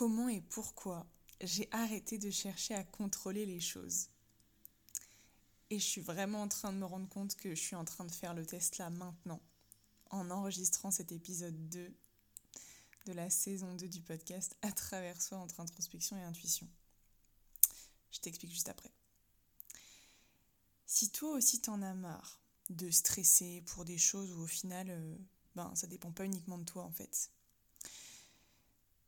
comment et pourquoi j'ai arrêté de chercher à contrôler les choses. Et je suis vraiment en train de me rendre compte que je suis en train de faire le test là maintenant, en enregistrant cet épisode 2 de la saison 2 du podcast à travers soi entre introspection et intuition. Je t'explique juste après. Si toi aussi t'en as marre de stresser pour des choses où au final, euh, ben ça dépend pas uniquement de toi en fait,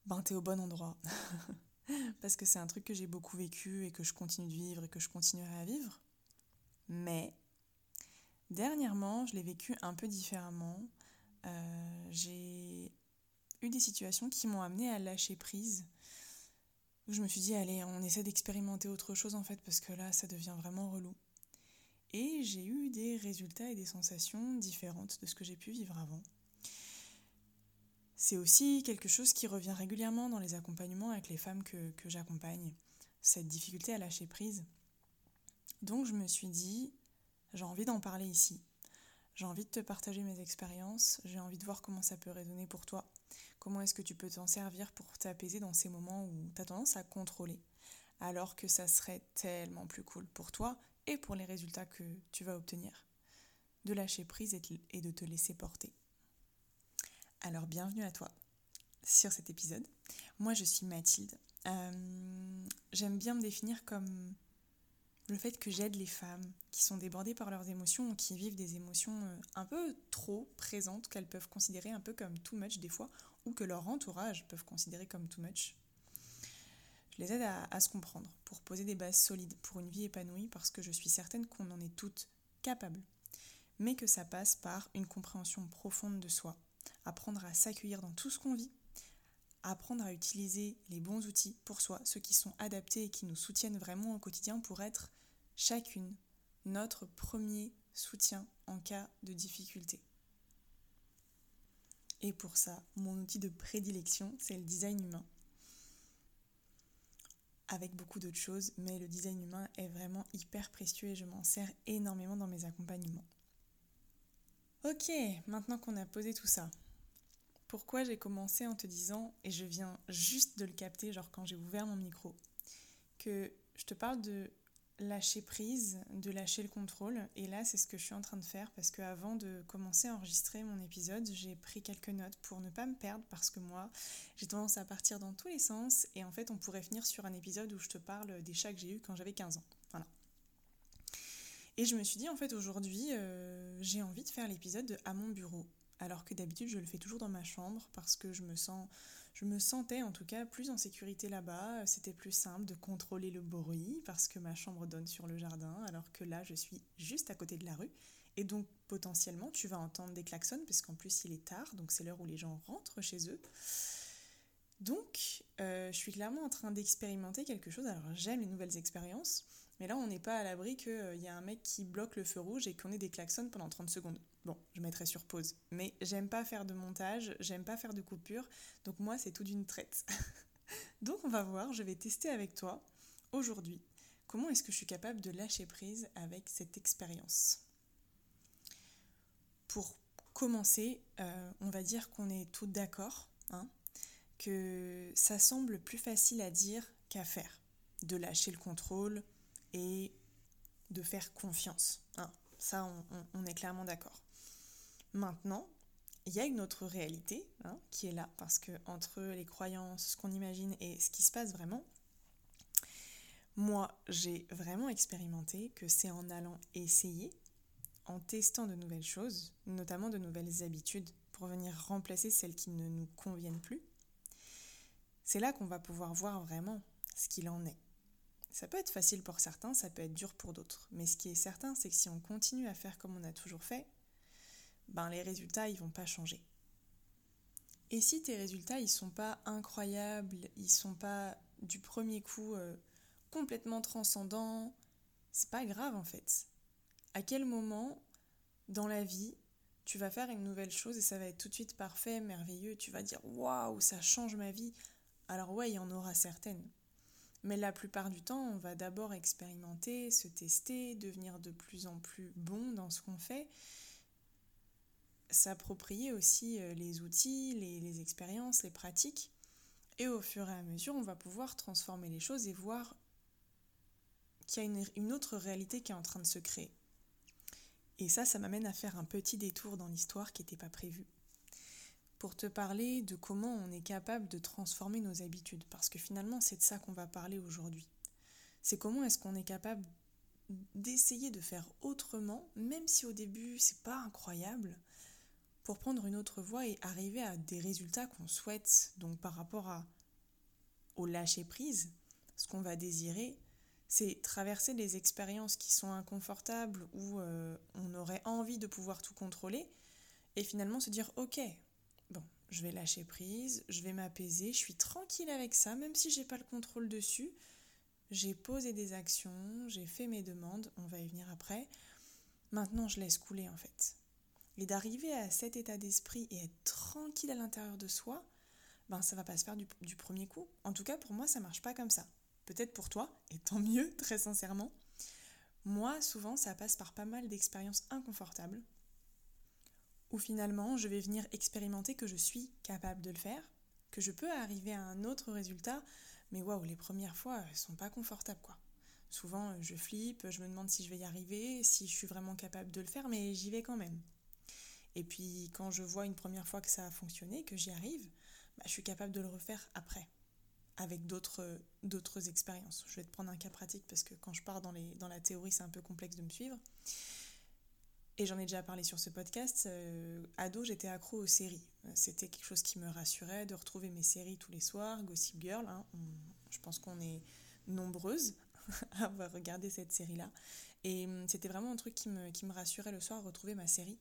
ben t'es au bon endroit. Parce que c'est un truc que j'ai beaucoup vécu et que je continue de vivre et que je continuerai à vivre. Mais dernièrement, je l'ai vécu un peu différemment. Euh, j'ai eu des situations qui m'ont amené à lâcher prise. Où je me suis dit, allez, on essaie d'expérimenter autre chose en fait, parce que là, ça devient vraiment relou. Et j'ai eu des résultats et des sensations différentes de ce que j'ai pu vivre avant. C'est aussi quelque chose qui revient régulièrement dans les accompagnements avec les femmes que, j'accompagne, cette difficulté à lâcher prise. Donc je me suis dit, j'ai envie d'en parler ici. J'ai envie de te partager mes expériences, j'ai envie de voir comment ça peut résonner pour toi. Comment est-ce que tu peux t'en servir pour t'apaiser dans ces moments où tu as tendance à contrôler, alors que ça serait tellement plus cool pour toi et pour les résultats que tu vas obtenir. De lâcher prise et de te laisser porter. Alors bienvenue à toi sur cet épisode. Moi je suis Mathilde. Euh, j'aime bien me définir comme le fait que j'aide les femmes qui sont débordées par leurs émotions ou qui vivent des émotions euh, un peu trop présentes qu'elles peuvent considérer un peu comme too much des fois ou que leur entourage peuvent considérer comme too much. Je les aide à, se comprendre pour poser des bases solides pour une vie épanouie parce que je suis certaine qu'on en est toutes capables, mais que ça passe par une compréhension profonde de soi, apprendre à s'accueillir dans tout ce qu'on vit, apprendre à utiliser les bons outils pour soi, ceux qui sont adaptés et qui nous soutiennent vraiment au quotidien pour être chacune notre premier soutien en cas de difficulté. Et pour ça, mon outil de prédilection, c'est le design humain. Avec beaucoup d'autres choses, mais le design humain est vraiment hyper précieux et je m'en sers énormément dans mes accompagnements. Ok, maintenant qu'on a posé tout ça, pourquoi j'ai commencé en te disant, et je viens juste de le capter, genre quand j'ai ouvert mon micro, que je te parle de lâcher prise, de lâcher le contrôle. Et là, c'est ce que je suis en train de faire parce qu'avant de commencer à enregistrer mon épisode, j'ai pris quelques notes pour ne pas me perdre parce que moi, j'ai tendance à partir dans tous les sens. Et en fait, on pourrait finir sur un épisode où je te parle des chats que j'ai eus quand j'avais 15 ans. Voilà. Et je me suis dit, en fait, aujourd'hui, euh, j'ai envie de faire l'épisode à mon bureau. Alors que d'habitude, je le fais toujours dans ma chambre parce que je me sens je me sentais en tout cas plus en sécurité là-bas. C'était plus simple de contrôler le bruit parce que ma chambre donne sur le jardin, alors que là, je suis juste à côté de la rue. Et donc, potentiellement, tu vas entendre des klaxons, parce qu'en plus, il est tard, donc c'est l'heure où les gens rentrent chez eux. Donc, euh, je suis clairement en train d'expérimenter quelque chose. Alors, j'aime les nouvelles expériences, mais là, on n'est pas à l'abri qu'il y a un mec qui bloque le feu rouge et qu'on ait des klaxons pendant 30 secondes. Bon, je mettrai sur pause. Mais j'aime pas faire de montage, j'aime pas faire de coupure, donc moi c'est tout d'une traite. donc on va voir, je vais tester avec toi aujourd'hui comment est-ce que je suis capable de lâcher prise avec cette expérience. Pour commencer, euh, on va dire qu'on est toutes d'accord, hein, que ça semble plus facile à dire qu'à faire, de lâcher le contrôle et de faire confiance. Hein. Ça, on est clairement d'accord. Maintenant, il y a une autre réalité hein, qui est là, parce que entre les croyances, ce qu'on imagine et ce qui se passe vraiment, moi, j'ai vraiment expérimenté que c'est en allant essayer, en testant de nouvelles choses, notamment de nouvelles habitudes, pour venir remplacer celles qui ne nous conviennent plus, c'est là qu'on va pouvoir voir vraiment ce qu'il en est. Ça peut être facile pour certains, ça peut être dur pour d'autres, mais ce qui est certain, c'est que si on continue à faire comme on a toujours fait, ben les résultats ils vont pas changer. Et si tes résultats ils sont pas incroyables, ils sont pas du premier coup euh, complètement transcendants, c'est pas grave en fait. À quel moment dans la vie tu vas faire une nouvelle chose et ça va être tout de suite parfait, merveilleux, tu vas dire waouh, ça change ma vie. Alors ouais, il y en aura certaines. Mais la plupart du temps, on va d'abord expérimenter, se tester, devenir de plus en plus bon dans ce qu'on fait s'approprier aussi euh, les outils, les, expériences, les pratiques, Et au fur et à mesure, on va pouvoir transformer les choses et voir qu'il y a une, autre réalité qui est en train de se créer. Et ça, ça m'amène à faire un petit détour dans l'histoire qui n'était pas prévu. Pour te parler de comment on est capable de transformer nos habitudes. Parce que finalement, c'est de ça qu'on va parler aujourd'hui. C'est comment est-ce qu'on est capable d'essayer de faire autrement, même si au début c'est pas incroyable, pour prendre une autre voie et arriver à des résultats qu'on souhaite. Donc par rapport à, au lâcher prise, ce qu'on va désirer, c'est traverser des expériences qui sont inconfortables où euh, on aurait envie de pouvoir tout contrôler et finalement se dire ok, je vais lâcher prise, je vais m'apaiser, je suis tranquille avec ça, même si j'ai pas le contrôle dessus. J'ai posé des actions, j'ai fait mes demandes, on va y venir après. Maintenant, je laisse couler en fait. Et d'arriver à cet état d'esprit et être tranquille à l'intérieur de soi, ben ça va pas se faire du, premier coup. En tout cas, pour moi, ça marche pas comme ça. Peut-être pour toi, et tant mieux, très sincèrement. Moi, souvent, ça passe par pas mal d'expériences inconfortables, où finalement, je vais venir expérimenter que je suis capable de le faire, que je peux arriver à un autre résultat, mais waouh, les premières fois, elles sont pas confortables, quoi. Souvent, je flippe, je me demande si je vais y arriver, si je suis vraiment capable de le faire, mais j'y vais quand même. Et puis quand je vois une première fois que ça a fonctionné, que j'y arrive, bah, je suis capable de le refaire après, avec d'autres, d'autres expériences. Je vais te prendre un cas pratique parce que quand je pars dans la théorie, c'est un peu complexe de me suivre. Et j'en ai déjà parlé sur ce podcast. Euh, ado, j'étais accro aux séries. C'était quelque chose qui me rassurait de retrouver mes séries tous les soirs. Gossip Girl, hein. je pense qu'on est nombreuses à avoir regardé cette série-là. Et hum, c'était vraiment un truc qui me, qui me rassurait le soir, retrouver ma série.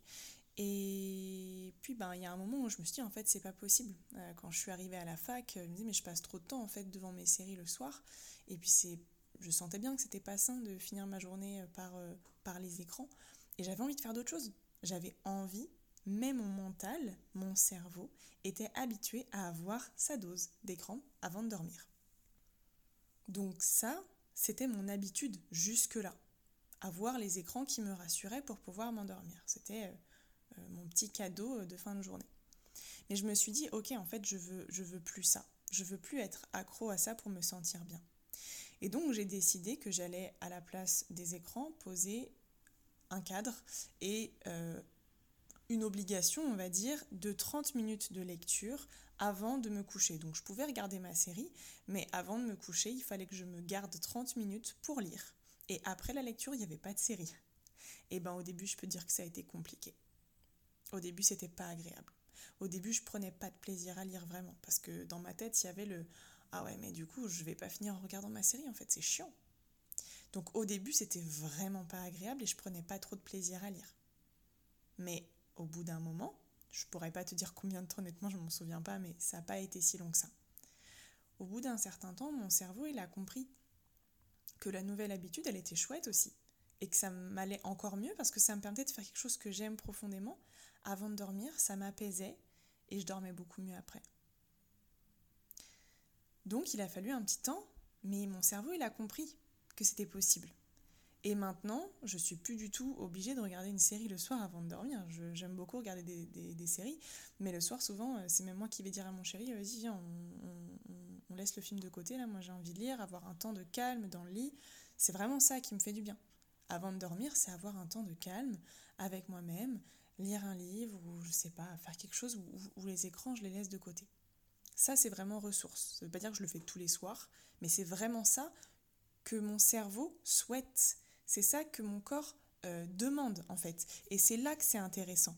Et puis ben il y a un moment où je me suis dit en fait c'est pas possible. Euh, quand je suis arrivée à la fac, je me dis mais je passe trop de temps en fait devant mes séries le soir. Et puis c'est, je sentais bien que c'était pas sain de finir ma journée euh, par, euh, par les écrans. Et j'avais envie de faire d'autres choses. J'avais envie, mais mon mental, mon cerveau était habitué à avoir sa dose d'écran avant de dormir. Donc ça, c'était mon habitude jusque-là. Avoir les écrans qui me rassuraient pour pouvoir m'endormir. C'était euh, mon petit cadeau euh, de fin de journée. Mais je me suis dit, ok, en fait, je veux, veux plus ça. Je veux plus être accro à ça pour me sentir bien. Et donc, j'ai décidé que j'allais, à la place des écrans, poser un cadre et euh, une obligation, on va dire, de 30 minutes de lecture avant de me coucher. Donc, je pouvais regarder ma série, mais avant de me coucher, il fallait que je me garde 30 minutes pour lire. Et après la lecture, il n'y avait pas de série. Et ben au début, je peux dire que ça a été compliqué. Au début, c'était pas agréable. Au début, je prenais pas de plaisir à lire vraiment parce que dans ma tête, il y avait le ah ouais, mais du coup, je vais pas finir en regardant ma série en fait, c'est chiant. Donc au début, c'était vraiment pas agréable et je prenais pas trop de plaisir à lire. Mais au bout d'un moment, je pourrais pas te dire combien de temps honnêtement, je m'en souviens pas, mais ça n'a pas été si long que ça. Au bout d'un certain temps, mon cerveau, il a compris que la nouvelle habitude, elle était chouette aussi et que ça m'allait encore mieux parce que ça me permettait de faire quelque chose que j'aime profondément avant de dormir, ça m'apaisait et je dormais beaucoup mieux après. Donc il a fallu un petit temps, mais mon cerveau il a compris c'était possible. Et maintenant, je suis plus du tout obligée de regarder une série le soir avant de dormir. J'aime beaucoup regarder des, séries, mais le soir, souvent, euh, c'est même moi qui vais dire à mon chéri, vas-y, viens, on, laisse le film de côté, là, moi j'ai envie de lire, avoir un temps de calme dans le lit. C'est vraiment ça qui me fait du bien. Avant de dormir, c'est avoir un temps de calme avec moi-même, lire un livre ou je sais pas, faire quelque chose où, les écrans, je les laisse de côté. Ça, c'est vraiment ressource. Ça veut pas dire que je le fais tous les soirs, mais c'est vraiment ça que mon cerveau souhaite. C'est ça que mon corps euh, demande en fait. Et c'est là que c'est intéressant.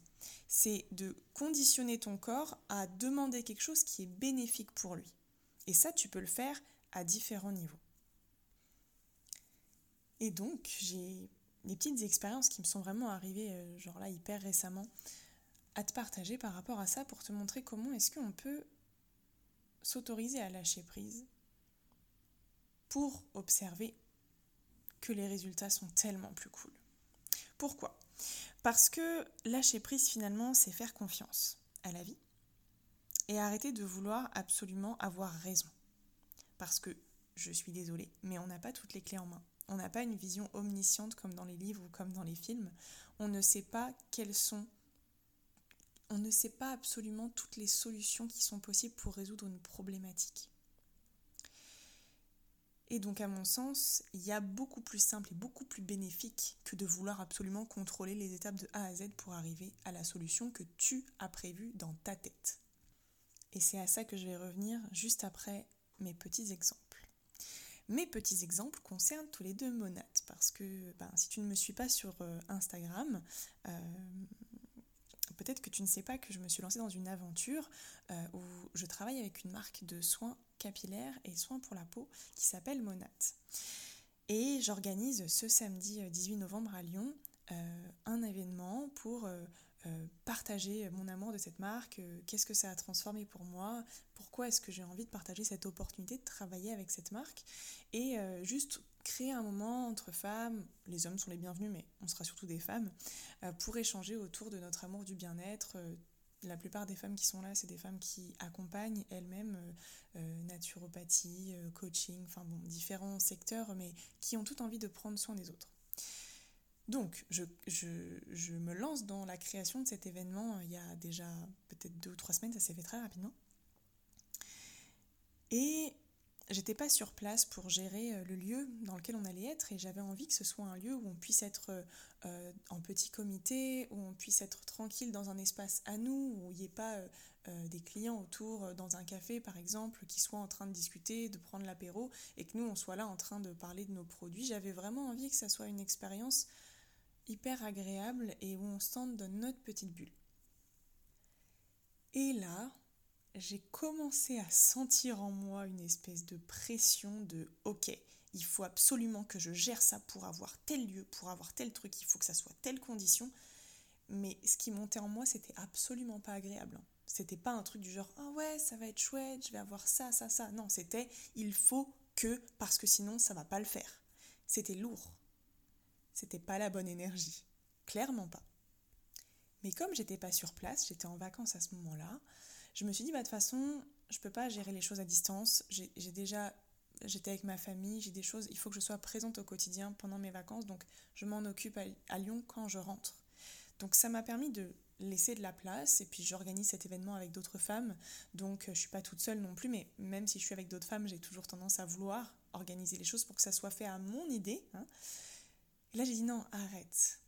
C'est de conditionner ton corps à demander quelque chose qui est bénéfique pour lui. Et ça, tu peux le faire à différents niveaux. Et donc, j'ai des petites expériences qui me sont vraiment arrivées, euh, genre là, hyper récemment, à te partager par rapport à ça pour te montrer comment est-ce qu'on peut s'autoriser à lâcher prise pour observer que les résultats sont tellement plus cool. Pourquoi? Parce que lâcher prise finalement, c'est faire confiance à la vie et arrêter de vouloir absolument avoir raison. Parce que, je suis désolée, mais on n'a pas toutes les clés en main. On n'a pas une vision omnisciente comme dans les livres ou comme dans les films. On ne sait pas quelles sont... On ne sait pas absolument toutes les solutions qui sont possibles pour résoudre une problématique. Et donc à mon sens, il y a beaucoup plus simple et beaucoup plus bénéfique que de vouloir absolument contrôler les étapes de A à Z pour arriver à la solution que tu as prévue dans ta tête. Et c'est à ça que je vais revenir juste après mes petits exemples. Mes petits exemples concernent tous les deux Monat, parce que ben, si tu ne me suis pas sur euh, Instagram, euh, peut-être que tu ne sais pas que je me suis lancée dans une aventure euh, où je travaille avec une marque de soins capillaires et soins pour la peau qui s'appelle Monat. Et j'organise ce samedi 18 novembre à Lyon un événement pour euh, partager mon amour de cette marque, euh, qu'est-ce que ça a transformé pour moi, pourquoi est-ce que j'ai envie de partager cette opportunité de travailler avec cette marque et euh, juste créer un moment entre femmes, les hommes sont les bienvenus mais on sera surtout des femmes, pour échanger autour de notre amour du bien-être. La plupart des femmes qui sont là, c'est des femmes qui accompagnent elles-mêmes naturopathie, coaching, enfin bon, différents secteurs, mais qui ont toutes envie de prendre soin des autres. Donc, je, me lance dans la création de cet événement euh, il y a déjà peut-être deux ou trois semaines, ça s'est fait très rapidement. Et j'étais pas sur place pour gérer euh, le lieu dans lequel on allait être et j'avais envie que ce soit un lieu où on puisse être euh, en petit comité, où on puisse être tranquille dans un espace à nous, où il n'y ait pas des clients autour dans un café par exemple qui soient en train de discuter, de prendre l'apéro et que nous on soit là en train de parler de nos produits. J'avais vraiment envie que ça soit une expérience hyper agréable et où on se sente dans notre petite bulle. Et là, j'ai commencé à sentir en moi une espèce de pression de ok, il faut absolument que je gère ça pour avoir tel lieu, pour avoir tel truc, il faut que ça soit telle condition. Mais ce qui montait en moi, c'était absolument pas agréable. Hein. C'était pas un truc du genre ah ouais, ça va être chouette, je vais avoir ça, ça, ça. Non, c'était il faut que parce que sinon ça va pas le faire. C'était lourd c'était pas la bonne énergie. Clairement pas. Mais comme j'étais pas sur place, j'étais en vacances à ce moment-là, je me suis dit, bah de toute façon, je peux pas gérer les choses à distance. J'ai déjà. J'étais avec ma famille, j'ai des choses, il faut que je sois présente au quotidien pendant mes vacances, donc je m'en occupe à, Lyon quand je rentre. Donc ça m'a permis de laisser de la place et puis j'organise cet événement avec d'autres femmes donc je suis pas toute seule non plus mais même si je suis avec d'autres femmes j'ai toujours tendance à vouloir organiser les choses pour que ça soit fait à mon idée hein là, j'ai dit non, arrête.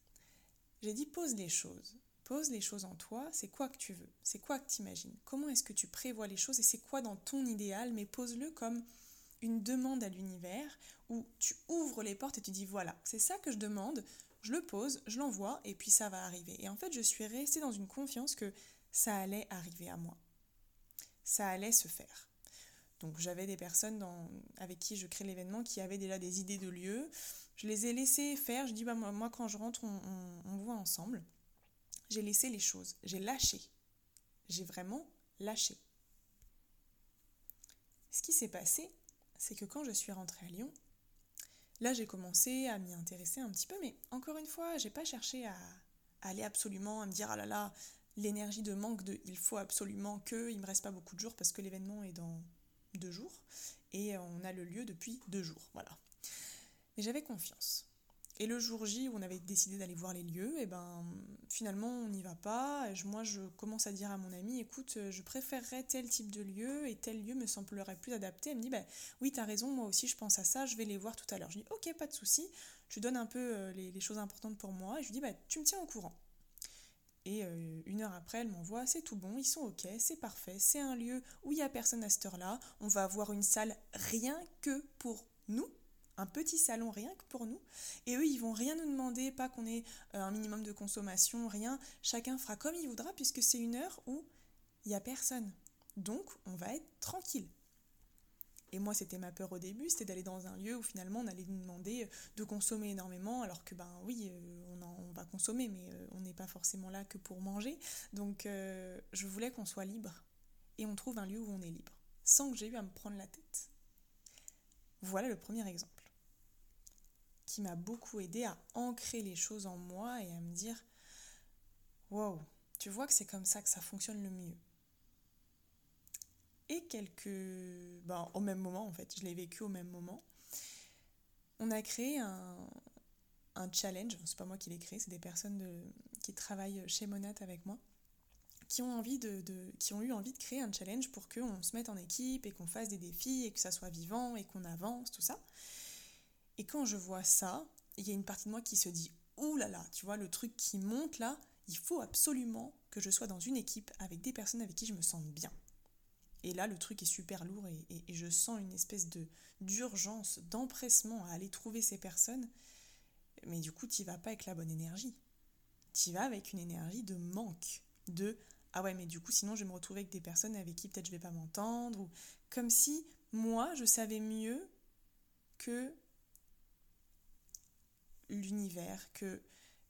J'ai dit pose les choses. Pose les choses en toi, c'est quoi que tu veux, c'est quoi que tu imagines, comment est-ce que tu prévois les choses et c'est quoi dans ton idéal, mais pose-le comme une demande à l'univers où tu ouvres les portes et tu dis voilà, c'est ça que je demande, je le pose, je l'envoie et puis ça va arriver. Et en fait, je suis restée dans une confiance que ça allait arriver à moi. Ça allait se faire. Donc j'avais des personnes avec qui je crée l'événement qui avaient déjà des idées de lieux. Je les ai laissés faire. Je dis, bah, moi, quand je rentre, on, voit ensemble. J'ai laissé les choses. J'ai lâché. J'ai vraiment lâché. Ce qui s'est passé, c'est que quand je suis rentrée à Lyon, là j'ai commencé à m'y intéresser un petit peu, mais encore une fois, j'ai pas cherché à, aller absolument, à me dire ah là là, l'énergie de manque de il faut absolument que, il me reste pas beaucoup de jours parce que l'événement est dans deux jours et on a le lieu depuis deux jours, voilà. Mais j'avais confiance. Et le jour J où on avait décidé d'aller voir les lieux, et eh ben finalement on n'y va pas. Et moi je commence à dire à mon ami, écoute, je préférerais tel type de lieu et tel lieu me semblerait plus adapté. Elle me dit, bah oui t'as raison, moi aussi je pense à ça, je vais les voir tout à l'heure. Je dis, ok pas de souci. Je donne un peu euh, les, choses importantes pour moi et je lui dis, bah tu me tiens au courant. Et euh, une heure après, elle m'envoie, c'est tout bon, ils sont ok, c'est parfait, c'est un lieu où il n'y a personne à cette heure-là, on va avoir une salle rien que pour nous, un petit salon rien que pour nous. Et eux, ils vont rien nous demander, pas qu'on ait euh, un minimum de consommation, rien. Chacun fera comme il voudra puisque c'est une heure où il n'y a personne. Donc, on va être tranquille. Et moi, c'était ma peur au début, c'était d'aller dans un lieu où finalement on allait nous demander de consommer énormément, alors que ben oui, euh, on, on va consommer, mais euh, on n'est pas forcément là que pour manger. Donc, je voulais qu'on soit libre et on trouve un lieu où on est libre, sans que j'ai eu à me prendre la tête. Voilà le premier exemple qui m'a beaucoup aidé à ancrer les choses en moi et à me dire Wow, tu vois que c'est comme ça que ça fonctionne le mieux. Et quelques. Ben, au même moment, en fait, je l'ai vécu au même moment. On a créé un, un challenge, c'est pas moi qui l'ai créé, c'est des personnes qui travaillent chez Monat avec moi, qui ont, envie de, qui ont eu envie de créer un challenge pour qu'on se mette en équipe et qu'on fasse des défis et que ça soit vivant et qu'on avance, tout ça. Et quand je vois ça, il y a une partie de moi qui se dit Ouh là là, tu vois, le truc qui monte là, il faut absolument que je sois dans une équipe avec des personnes avec qui je me sente bien. Et là, le truc est super lourd et, je sens une espèce de d'urgence, d'empressement à aller trouver ces personnes. Mais du coup, tu vas pas avec la bonne énergie. Tu vas avec une énergie de manque, de ah ouais, mais du coup, sinon, je vais me retrouver avec des personnes avec qui peut-être je vais pas m'entendre, ou comme si moi, je savais mieux que l'univers, que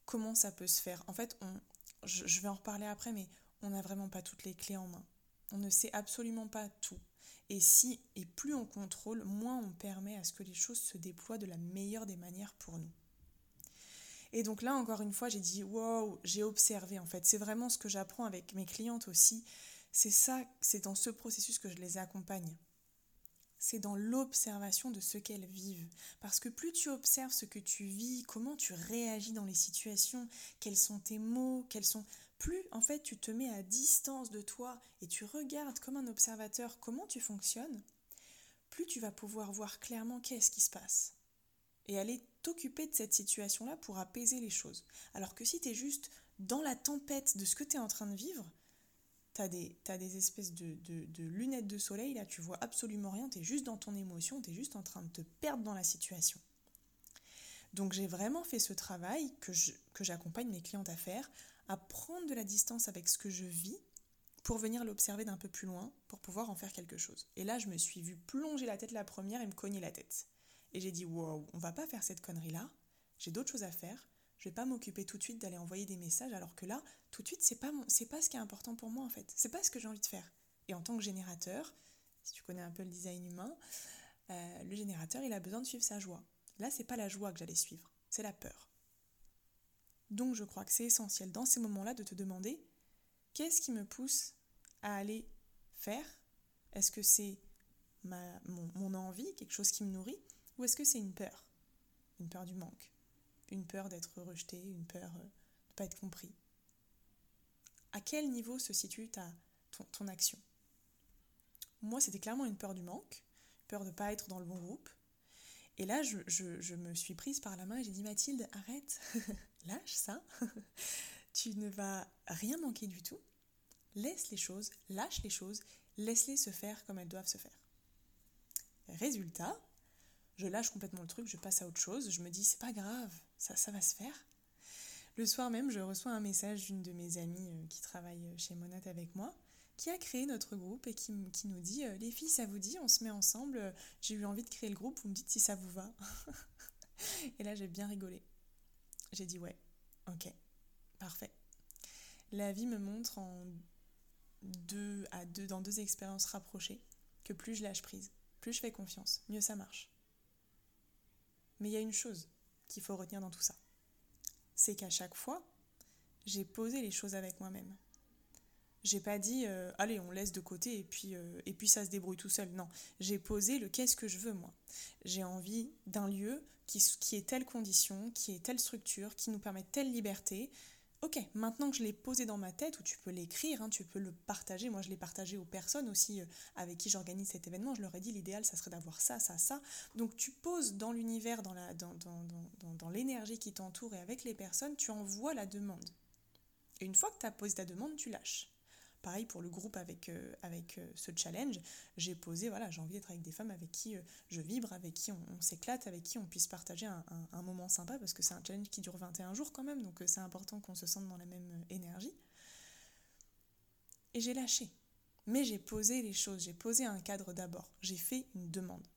comment ça peut se faire. En fait, on, je, vais en reparler après, mais on n'a vraiment pas toutes les clés en main. On ne sait absolument pas tout. Et si et plus on contrôle, moins on permet à ce que les choses se déploient de la meilleure des manières pour nous. Et donc là, encore une fois, j'ai dit wow, j'ai observé en fait. C'est vraiment ce que j'apprends avec mes clientes aussi. C'est ça, c'est dans ce processus que je les accompagne. C'est dans l'observation de ce qu'elles vivent. Parce que plus tu observes ce que tu vis, comment tu réagis dans les situations, quels sont tes mots, quels sont plus en fait tu te mets à distance de toi et tu regardes comme un observateur comment tu fonctionnes, plus tu vas pouvoir voir clairement qu'est-ce qui se passe et aller t'occuper de cette situation-là pour apaiser les choses. Alors que si tu es juste dans la tempête de ce que tu es en train de vivre, tu as, des espèces de, de, lunettes de soleil, là tu vois absolument rien, tu es juste dans ton émotion, tu es juste en train de te perdre dans la situation. Donc j'ai vraiment fait ce travail que j'accompagne mes clientes à faire, à prendre de la distance avec ce que je vis pour venir l'observer d'un peu plus loin, pour pouvoir en faire quelque chose. Et là, je me suis vue plonger la tête la première et me cogner la tête. Et j'ai dit, wow, on va pas faire cette connerie-là, j'ai d'autres choses à faire, je vais pas m'occuper tout de suite d'aller envoyer des messages, alors que là, tout de suite, c'est pas, pas ce qui est important pour moi en fait, c'est pas ce que j'ai envie de faire. Et en tant que générateur, si tu connais un peu le design humain, euh, le générateur, il a besoin de suivre sa joie. Là, c'est pas la joie que j'allais suivre, c'est la peur. Donc, je crois que c'est essentiel dans ces moments-là de te demander qu'est-ce qui me pousse à aller faire? Est-ce que c'est mon envie, quelque chose qui me nourrit ou est-ce que c'est une peur? Une peur du manque Une peur d'être rejeté Une peur euh, de ne pas être compris À quel niveau se situe ta, ton, action? Moi, c'était clairement une peur du manque, peur de ne pas être dans le bon groupe. Et là, je, je me suis prise par la main et j'ai dit Mathilde, arrête, lâche ça. tu ne vas rien manquer du tout. Laisse les choses, lâche les choses, laisse-les se faire comme elles doivent se faire. Résultat, je lâche complètement le truc, je passe à autre chose, je me dis c'est pas grave, ça, ça va se faire. Le soir même, je reçois un message d'une de mes amies euh, qui travaille chez Monat avec moi, qui a créé notre groupe et qui, qui nous dit euh, Les filles, ça vous dit, on se met ensemble, euh, j'ai eu envie de créer le groupe, vous me dites si ça vous va. et là, j'ai bien rigolé. J'ai dit Ouais, ok, parfait. La vie me montre en deux, à deux, dans deux expériences rapprochées que plus je lâche prise, plus je fais confiance, mieux ça marche. Mais il y a une chose qu'il faut retenir dans tout ça. C'est qu'à chaque fois, j'ai posé les choses avec moi-même. J'ai pas dit euh, allez on laisse de côté et puis euh, et puis ça se débrouille tout seul. Non, j'ai posé le qu'est-ce que je veux moi. J'ai envie d'un lieu qui, qui est telle condition, qui est telle structure, qui nous permet telle liberté, Ok, maintenant que je l'ai posé dans ma tête, ou tu peux l'écrire, hein, tu peux le partager. Moi, je l'ai partagé aux personnes aussi euh, avec qui j'organise cet événement. Je leur ai dit l'idéal, ça serait d'avoir ça, ça, ça. Donc, tu poses dans l'univers, dans, la, dans, dans l'énergie qui t'entoure et avec les personnes, tu envoies la demande. Et une fois que tu as posé ta demande, tu lâches. Pareil pour le groupe avec, euh, avec euh, ce challenge, j'ai posé, voilà, j'ai envie d'être avec des femmes avec qui euh, je vibre, avec qui on, s'éclate, avec qui on puisse partager un, un, moment sympa, parce que c'est un challenge qui dure 21 jours quand même, donc c'est important qu'on se sente dans la même énergie. Et j'ai lâché. Mais j'ai posé les choses, j'ai posé un cadre d'abord, j'ai fait une demande.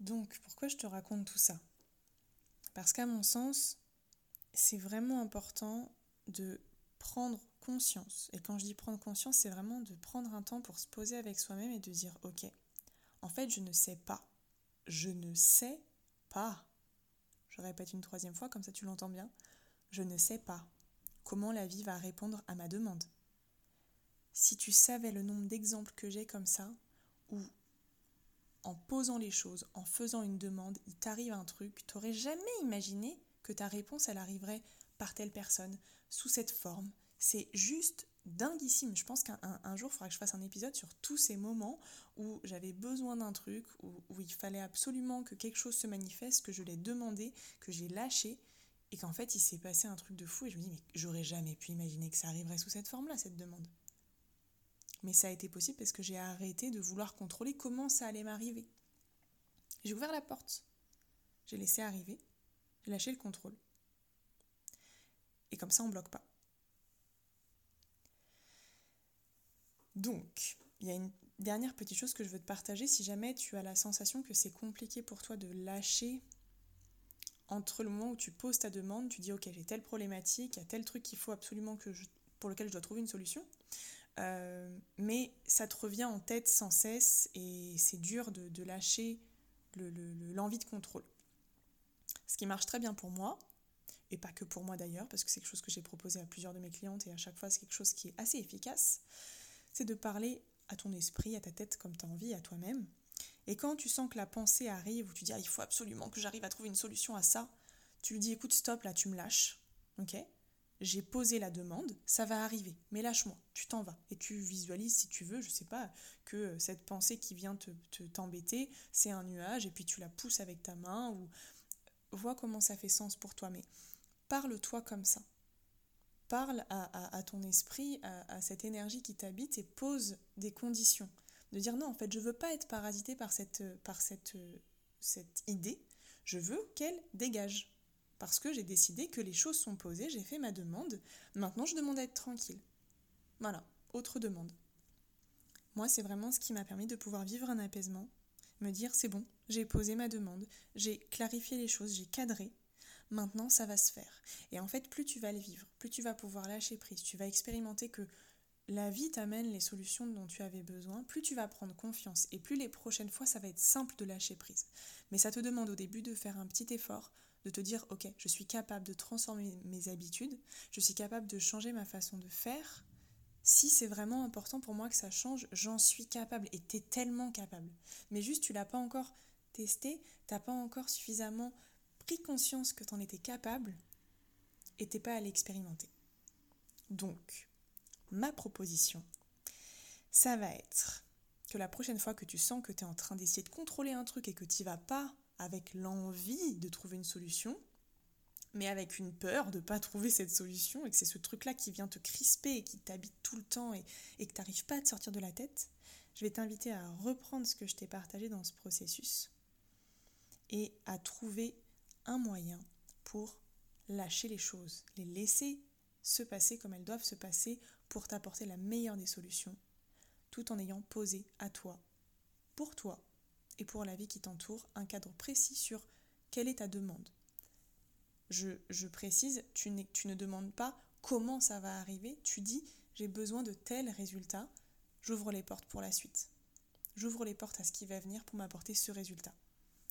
Donc, pourquoi je te raconte tout ça? Parce qu'à mon sens, c'est vraiment important de prendre conscience. Et quand je dis prendre conscience, c'est vraiment de prendre un temps pour se poser avec soi-même et de dire, ok, en fait, je ne sais pas. Je ne sais pas. Je répète une troisième fois, comme ça tu l'entends bien. Je ne sais pas comment la vie va répondre à ma demande. Si tu savais le nombre d'exemples que j'ai comme ça, où en posant les choses, en faisant une demande, il t'arrive un truc, tu n'aurais jamais imaginé que ta réponse, elle arriverait par telle personne, sous cette forme, C'est juste dinguissime. Je pense qu'un jour, il faudra que je fasse un épisode sur tous ces moments où j'avais besoin d'un truc, où, où, il fallait absolument que quelque chose se manifeste, que je l'ai demandé, que j'ai lâché, et qu'en fait, il s'est passé un truc de fou. Et je me dis, mais j'aurais jamais pu imaginer que ça arriverait sous cette forme-là, cette demande. Mais ça a été possible parce que j'ai arrêté de vouloir contrôler comment ça allait m'arriver. J'ai ouvert la porte. J'ai laissé arriver. J'ai lâché le contrôle. Et comme ça, on bloque pas. Donc, il y a une dernière petite chose que je veux te partager. Si jamais tu as la sensation que c'est compliqué pour toi de lâcher entre le moment où tu poses ta demande, tu dis ok j'ai telle problématique, il y a tel truc qu'il faut absolument que pour lequel je dois trouver une solution, euh, mais ça te revient en tête sans cesse et c'est dur de, lâcher l'envie de contrôle. Ce qui marche très bien pour moi, et pas que pour moi d'ailleurs, parce que c'est quelque chose que j'ai proposé à plusieurs de mes clientes et à chaque fois c'est quelque chose qui est assez efficace, c'est de parler à ton esprit, à ta tête comme tu as envie, à toi-même. Et quand tu sens que la pensée arrive, où tu dis ah, il faut absolument que j'arrive à trouver une solution à ça, tu lui dis écoute, stop, là tu me lâches, ok? J'ai posé la demande, ça va arriver, mais lâche-moi, tu t'en vas. Et tu visualises si tu veux, je sais pas, que cette pensée qui vient te, t'embêter, c'est un nuage, et puis tu la pousses avec ta main, ou vois comment ça fait sens pour toi, mais parle-toi comme ça. Parle à, ton esprit, à, cette énergie qui t'habite et pose des conditions. De dire non, en fait, je veux pas être parasité par cette, par cette, cette idée, je veux qu'elle dégage. Parce que j'ai décidé que les choses sont posées, j'ai fait ma demande, maintenant je demande à être tranquille. Voilà, autre demande. Moi, c'est vraiment ce qui m'a permis de pouvoir vivre un apaisement, me dire c'est bon, j'ai posé ma demande, j'ai clarifié les choses, j'ai cadré, maintenant ça va se faire. Et en fait, plus tu vas le vivre, plus tu vas pouvoir lâcher prise, tu vas expérimenter que la vie t'amène les solutions dont tu avais besoin, plus tu vas prendre confiance et plus les prochaines fois ça va être simple de lâcher prise. Mais ça te demande au début de faire un petit effort, de te dire ok, je suis capable de transformer mes habitudes, je suis capable de changer ma façon de faire. Si c'est vraiment important pour moi que ça change, j'en suis capable et tu es tellement capable. Mais juste tu l'as pas encore testé, t'as pas encore suffisamment pris conscience que tu en étais capable et t'es pas allé expérimenter. Donc, ma proposition, ça va être que la prochaine fois que tu sens que tu es en train d'essayer de contrôler un truc et que tu vas pas avec l'envie de trouver une solution, mais avec une peur de ne pas trouver cette solution et que c'est ce truc-là qui vient te crisper et qui t'habite tout le temps et, et que tu n'arrives pas à te sortir de la tête, je vais t'inviter à reprendre ce que je t'ai partagé dans ce processus et à trouver moyen pour lâcher les choses, les laisser se passer comme elles doivent se passer pour t'apporter la meilleure des solutions, tout en ayant posé à toi, pour toi et pour la vie qui t'entoure, un cadre précis sur quelle est ta demande. Je, précise, tu, tu ne demandes pas comment ça va arriver, tu dis j'ai besoin de tel résultat, j'ouvre les portes pour la suite. J'ouvre les portes à ce qui va venir pour m'apporter ce résultat.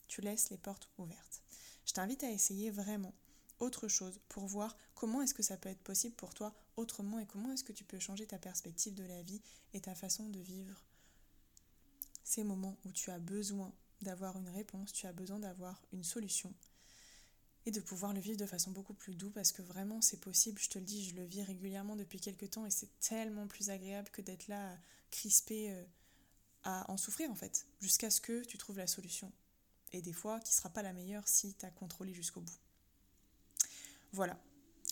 Tu laisses les portes ouvertes. Je t'invite à essayer vraiment autre chose pour voir comment est-ce que ça peut être possible pour toi autrement et comment est-ce que tu peux changer ta perspective de la vie et ta façon de vivre ces moments où tu as besoin d'avoir une réponse, tu as besoin d'avoir une solution et de pouvoir le vivre de façon beaucoup plus douce parce que vraiment c'est possible, je te le dis, je le vis régulièrement depuis quelques temps et c'est tellement plus agréable que d'être là crispé euh, à en souffrir en fait, jusqu'à ce que tu trouves la solution. Et des fois qui sera pas la meilleure si tu as contrôlé jusqu'au bout. Voilà.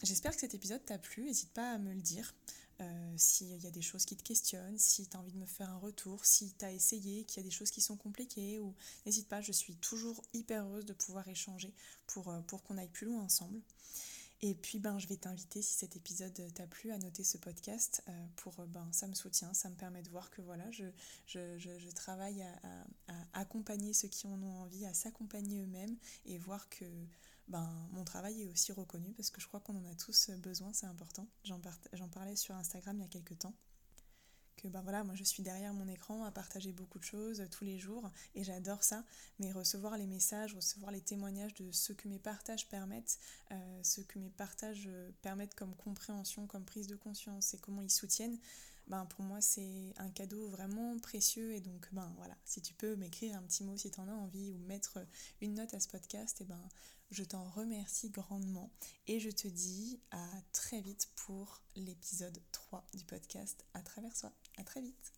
J'espère que cet épisode t'a plu. N'hésite pas à me le dire. Euh, s'il y a des choses qui te questionnent, si tu envie de me faire un retour, si tu essayé, qu'il y a des choses qui sont compliquées, ou n'hésite pas, je suis toujours hyper heureuse de pouvoir échanger pour, euh, pour qu'on aille plus loin ensemble. Et puis ben, je vais t'inviter, si cet épisode t'a plu, à noter ce podcast euh, pour ben, ça me soutient, ça me permet de voir que voilà, je, je, je, travaille à, accompagner ceux qui en ont envie, à s'accompagner eux-mêmes et voir que ben, mon travail est aussi reconnu parce que je crois qu'on en a tous besoin, c'est important. J'en parlais sur Instagram il y a quelques temps. Que ben voilà, moi je suis derrière mon écran à partager beaucoup de choses tous les jours et j'adore ça. Mais recevoir les messages, recevoir les témoignages de ce que mes partages permettent, euh, ce que mes partages permettent comme compréhension, comme prise de conscience et comment ils soutiennent, ben pour moi c'est un cadeau vraiment précieux et donc ben voilà si tu peux m'écrire un petit mot si tu en as envie ou mettre une note à ce podcast et ben Je t'en remercie grandement et je te dis à très vite pour l'épisode 3 du podcast À travers soi. À très vite.